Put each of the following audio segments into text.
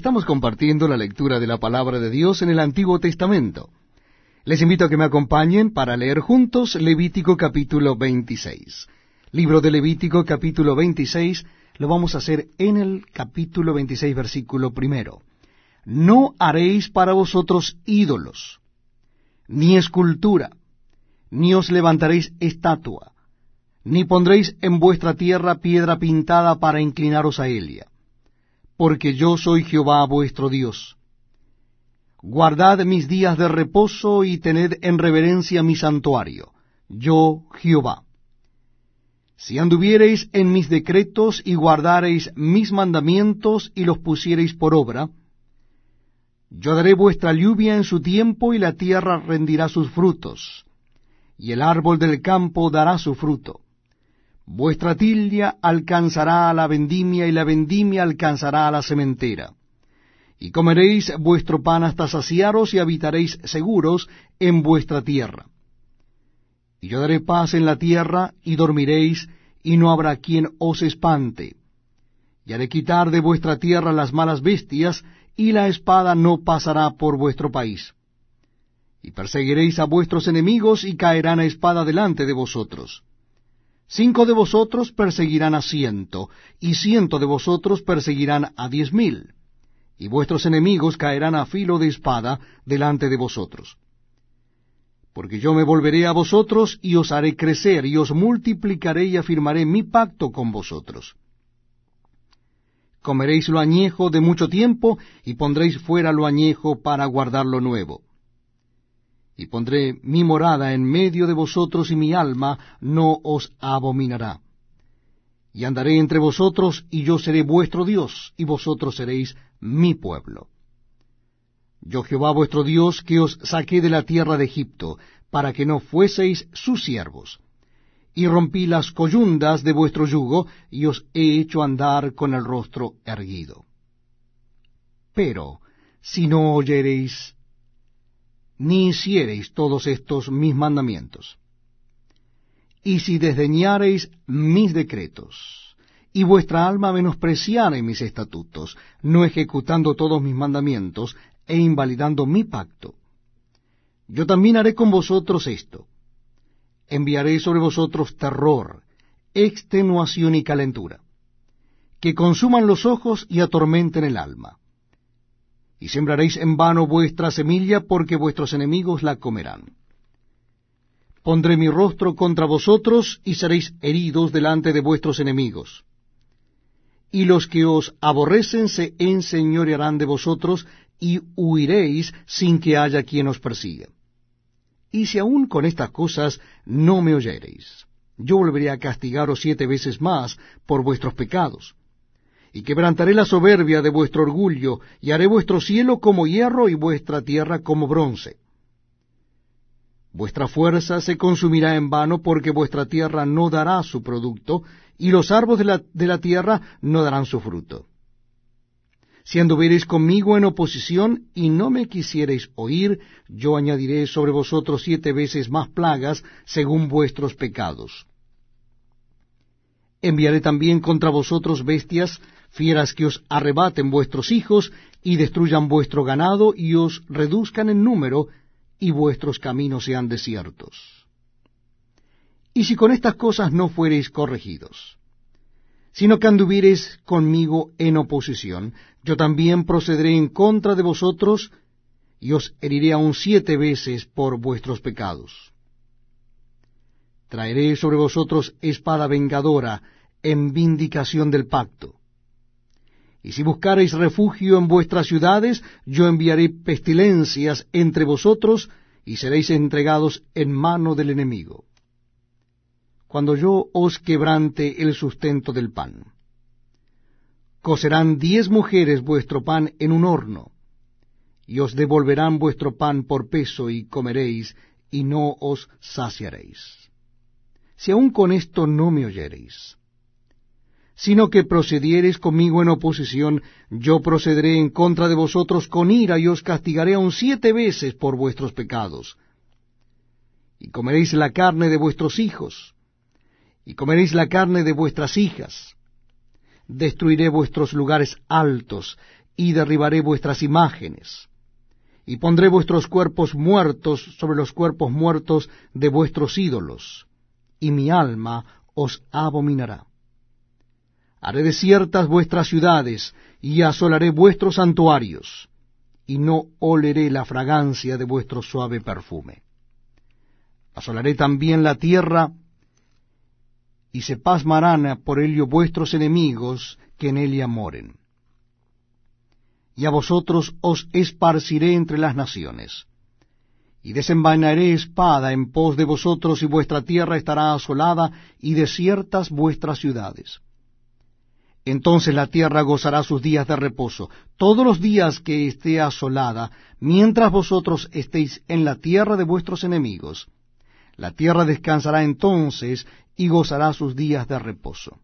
Estamos compartiendo la lectura de la palabra de Dios en el Antiguo Testamento. Les invito a que me acompañen para leer juntos Levítico capítulo 26. Libro de Levítico capítulo 26 lo vamos a hacer en el capítulo 26 versículo primero. No haréis para vosotros ídolos, ni escultura, ni os levantaréis estatua, ni pondréis en vuestra tierra piedra pintada para inclinaros a ella porque yo soy Jehová vuestro Dios. Guardad mis días de reposo y tened en reverencia mi santuario, yo Jehová. Si anduviereis en mis decretos y guardareis mis mandamientos y los pusiereis por obra, yo daré vuestra lluvia en su tiempo y la tierra rendirá sus frutos, y el árbol del campo dará su fruto Vuestra tildia alcanzará a la vendimia y la vendimia alcanzará a la sementera. Y comeréis vuestro pan hasta saciaros y habitaréis seguros en vuestra tierra. Y yo daré paz en la tierra y dormiréis y no habrá quien os espante. Y haré quitar de vuestra tierra las malas bestias y la espada no pasará por vuestro país. Y perseguiréis a vuestros enemigos y caerán a espada delante de vosotros Cinco de vosotros perseguirán a ciento, y ciento de vosotros perseguirán a diez mil, y vuestros enemigos caerán a filo de espada delante de vosotros. Porque yo me volveré a vosotros, y os haré crecer, y os multiplicaré y afirmaré mi pacto con vosotros. Comeréis lo añejo de mucho tiempo, y pondréis fuera lo añejo para guardar lo nuevo y pondré mi morada en medio de vosotros, y mi alma no os abominará. Y andaré entre vosotros, y yo seré vuestro Dios, y vosotros seréis mi pueblo. Yo Jehová vuestro Dios, que os saqué de la tierra de Egipto, para que no fueseis sus siervos. Y rompí las coyundas de vuestro yugo, y os he hecho andar con el rostro erguido. Pero, si no oyereis ni hiciereis todos estos mis mandamientos. Y si desdeñareis mis decretos, y vuestra alma menospreciare mis estatutos, no ejecutando todos mis mandamientos, e invalidando mi pacto, yo también haré con vosotros esto. Enviaré sobre vosotros terror, extenuación y calentura, que consuman los ojos y atormenten el alma y sembraréis en vano vuestra semilla, porque vuestros enemigos la comerán. Pondré mi rostro contra vosotros, y seréis heridos delante de vuestros enemigos. Y los que os aborrecen se enseñorearán de vosotros, y huiréis sin que haya quien os persiga. Y si aún con estas cosas no me oyereis, yo volveré a castigaros siete veces más por vuestros pecados y quebrantaré la soberbia de vuestro orgullo, y haré vuestro cielo como hierro y vuestra tierra como bronce. Vuestra fuerza se consumirá en vano, porque vuestra tierra no dará su producto, y los árboles de la, de la tierra no darán su fruto. Si anduviereis conmigo en oposición y no me quisiereis oír, yo añadiré sobre vosotros siete veces más plagas según vuestros pecados. Enviaré también contra vosotros bestias fieras que os arrebaten vuestros hijos y destruyan vuestro ganado y os reduzcan en número y vuestros caminos sean desiertos. Y si con estas cosas no fuereis corregidos, sino que anduviereis conmigo en oposición, yo también procederé en contra de vosotros y os heriré aún siete veces por vuestros pecados. Traeré sobre vosotros espada vengadora en vindicación del pacto y si buscareis refugio en vuestras ciudades, yo enviaré pestilencias entre vosotros, y seréis entregados en mano del enemigo. Cuando yo os quebrante el sustento del pan. Cocerán diez mujeres vuestro pan en un horno, y os devolverán vuestro pan por peso, y comeréis, y no os saciaréis. Si aun con esto no me oyereis, sino que procediereis conmigo en oposición, yo procederé en contra de vosotros con ira y os castigaré aun siete veces por vuestros pecados. Y comeréis la carne de vuestros hijos, y comeréis la carne de vuestras hijas. Destruiré vuestros lugares altos, y derribaré vuestras imágenes, y pondré vuestros cuerpos muertos sobre los cuerpos muertos de vuestros ídolos, y mi alma os abominará. Haré desiertas vuestras ciudades, y asolaré vuestros santuarios, y no oleré la fragancia de vuestro suave perfume. Asolaré también la tierra, y se pasmarán por ello vuestros enemigos que en ella moren. Y a vosotros os esparciré entre las naciones, y desenvainaré espada en pos de vosotros, y vuestra tierra estará asolada, y desiertas vuestras ciudades. Entonces la tierra gozará sus días de reposo, todos los días que esté asolada, mientras vosotros estéis en la tierra de vuestros enemigos. La tierra descansará entonces y gozará sus días de reposo.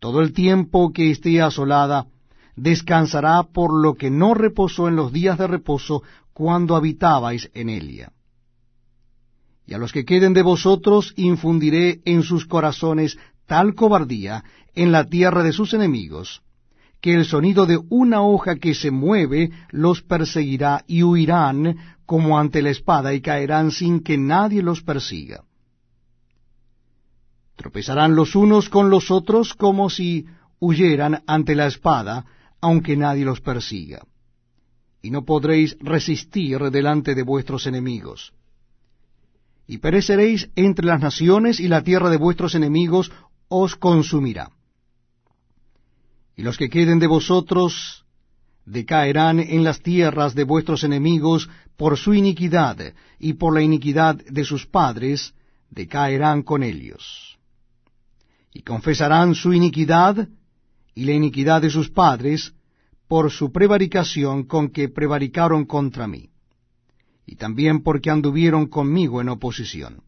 Todo el tiempo que esté asolada, descansará por lo que no reposó en los días de reposo cuando habitabais en ella. Y a los que queden de vosotros infundiré en sus corazones tal cobardía en la tierra de sus enemigos, que el sonido de una hoja que se mueve los perseguirá y huirán como ante la espada y caerán sin que nadie los persiga. Tropezarán los unos con los otros como si huyeran ante la espada, aunque nadie los persiga. Y no podréis resistir delante de vuestros enemigos. Y pereceréis entre las naciones y la tierra de vuestros enemigos os consumirá. Y los que queden de vosotros decaerán en las tierras de vuestros enemigos por su iniquidad, y por la iniquidad de sus padres decaerán con ellos. Y confesarán su iniquidad y la iniquidad de sus padres por su prevaricación con que prevaricaron contra mí, y también porque anduvieron conmigo en oposición.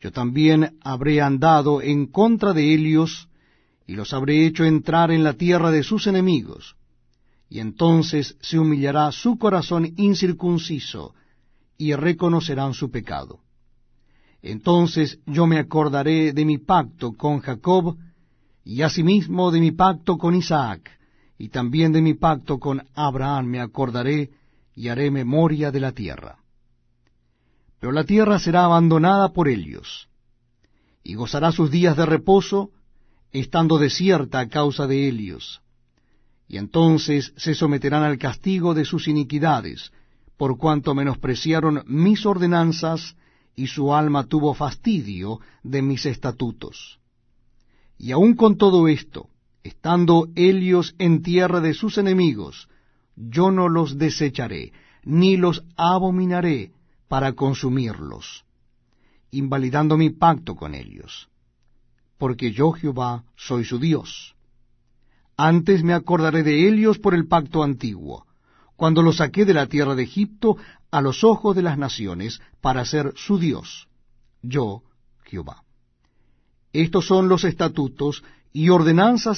Yo también habré andado en contra de ellos, y los habré hecho entrar en la tierra de sus enemigos, y entonces se humillará su corazón incircunciso, y reconocerán su pecado. Entonces yo me acordaré de mi pacto con Jacob, y asimismo de mi pacto con Isaac, y también de mi pacto con Abraham me acordaré, y haré memoria de la tierra pero la tierra será abandonada por ellos, y gozará sus días de reposo, estando desierta a causa de ellos. Y entonces se someterán al castigo de sus iniquidades, por cuanto menospreciaron mis ordenanzas, y su alma tuvo fastidio de mis estatutos. Y aun con todo esto, estando ellos en tierra de sus enemigos, yo no los desecharé, ni los abominaré, para consumirlos, invalidando mi pacto con ellos, porque yo Jehová soy su Dios. Antes me acordaré de ellos por el pacto antiguo, cuando los saqué de la tierra de Egipto a los ojos de las naciones para ser su Dios, yo Jehová. Estos son los estatutos y ordenanzas